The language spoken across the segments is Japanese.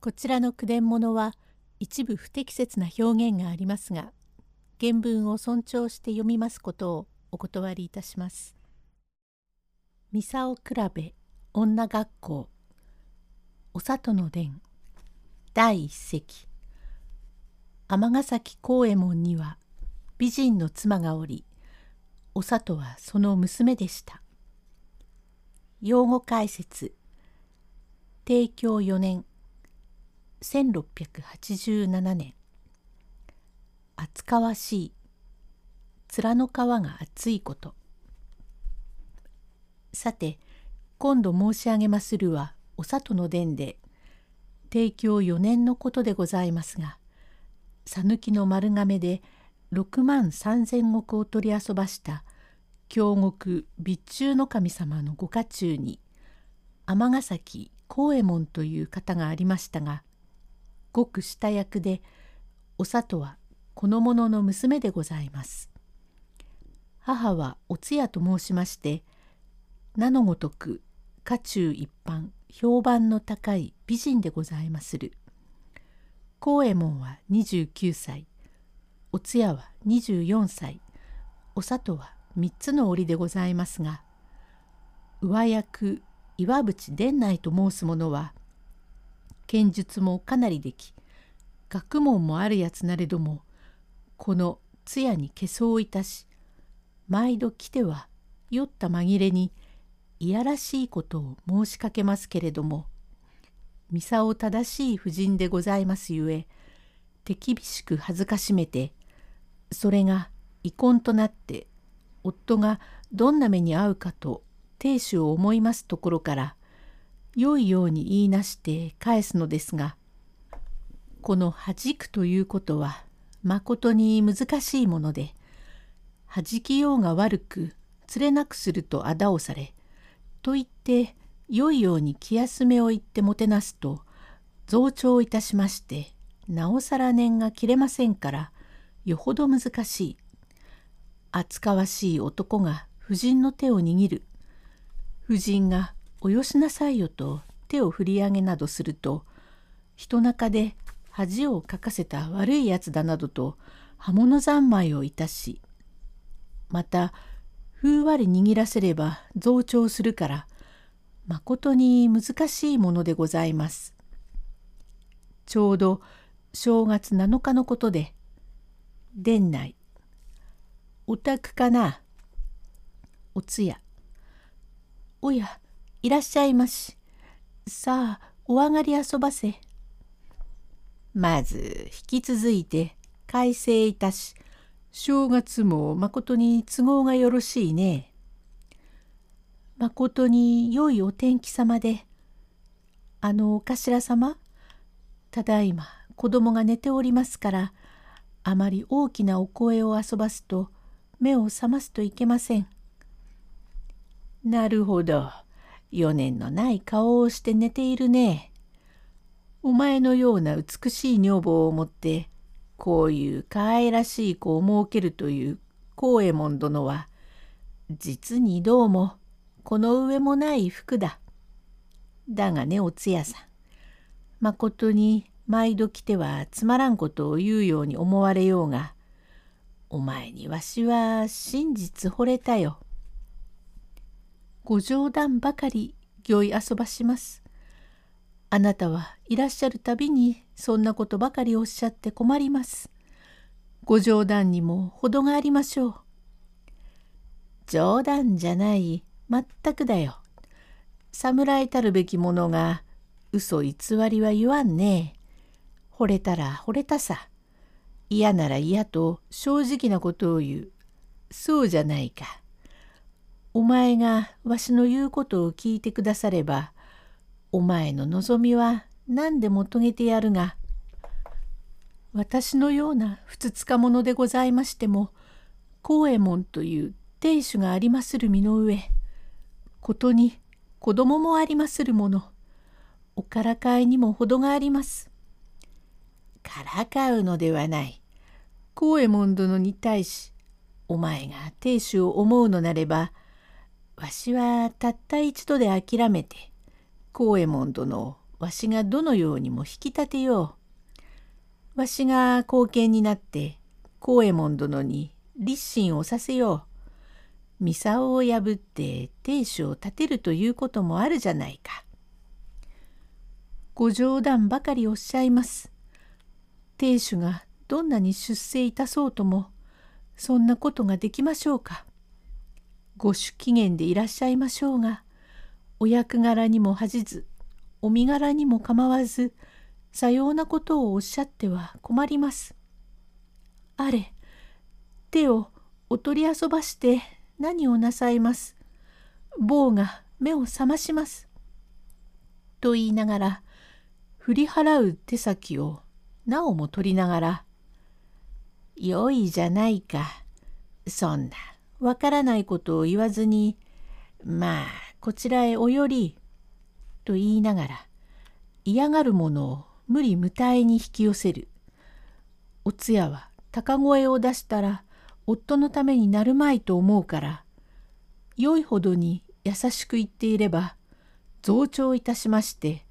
こちらの句伝物は一部不適切な表現がありますが原文を尊重して読みますことをお断りいたします。ミサオ比べ女学校。お里の伝。第一席。尼崎幸右衛門には美人の妻がおりお里はその娘でした。用語解説。帝京4年。1687年。厚かわしい。面の皮が厚いこと。さて今度申し上げまするはお里の伝で帝京4年のことでございますが讃岐の丸亀で6万3千石を取り遊ばした京極備中の神様のご家中に尼崎幸右衛門という方がありましたがごく下役でお里はこの者の娘でございます。母はお通夜と申しまして名のごとく家中一般評判の高い美人でございまする。幸右衛門は29歳お通夜は24歳お里は3つの折でございますが上役岩淵伝内と申す者は剣術もかなりでき学問もあるやつなれどもこの通夜に化粧いたし毎度来ては酔った紛れにいやらしいことを申しかけますけれどもミサを正しい婦人でございますゆえ手厳しく恥ずかしめてそれが遺恨となって夫がどんな目に遭うかと亭主を思いますところから良いように言いなして返すのですがこの弾くということはまことに難しいもので弾きようが悪く釣れなくするとあだをされと言って良いように気休めを言ってもてなすと増長いたしましてなおさら念が切れませんからよほど難しい厚かわしい男が夫人の手を握る。夫人がおよしなさいよと手を振り上げなどすると人中で恥をかかせた悪いやつだなどと刃物三昧をいたしまたふうわり握らせれば増長するからまことに難しいものでございます。ちょうど正月7日のことで殿内お宅かなおつやおやいらっしゃいまし。さあ、お上がり遊ばせ。まず、引き続いて、改正いたし、正月もまことに都合がよろしいね。まことに良いお天気様で、あのお頭様、ただいま子供が寝ておりますから、あまり大きなお声を遊ばすと、目を覚ますといけません。なるほど。余念のない顔をして寝ているね。お前のような美しい女房を持ってこういう可愛らしい子を設けるという幸右衛門殿は実にどうもこの上もない服だ。だがねおつやさんまことに毎度来てはつまらんことを言うように思われようがお前にわしは真実惚れたよ。ご冗談ばかり行い遊ばします。あなたはいらっしゃるたびにそんなことばかりおっしゃって困ります。ご冗談にも程がありましょう。冗談じゃない、まったくだよ。侍たるべきものが嘘偽りは言わんね惚れたら惚れたさ。嫌なら嫌と正直なことを言う。そうじゃないか。お前がわしの言うことを聞いてくださればお前の望みは何でも遂げてやるが私のようなふつつか者でございましても幸右衛門という亭主がありまする身の上ことに子供もありまするものおからかいにも程があります。からかうのではない。幸右衛門殿に対しお前が亭主を思うのなればわしはたった一度で諦めて幸右衛門殿をわしがどのようにも引き立てよう。わしが後見になって幸右衛門殿に立身をさせよう。ミサオを破って亭主を立てるということもあるじゃないか。ご冗談ばかりおっしゃいます。亭主がどんなに出世いたそうともそんなことができましょうか。ご主機嫌でいらっしゃいましょうがお役柄にも恥じずお身柄にも構わずさようなことをおっしゃっては困ります。あれ手をお取り遊ばして何をなさいます。坊が目を覚まします。と言いながら振り払う手先をなおも取りながら「よいじゃないかそんなわからないことを言わずにまあこちらへお寄り」と言いながら嫌がるものを無理無体に引き寄せる。お通夜は高声を出したら夫のためになるまいと思うから良いほどに優しく言っていれば増長いたしまして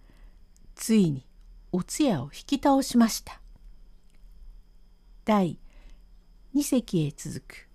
ついにお通夜を引き倒しました。第2隻へ続く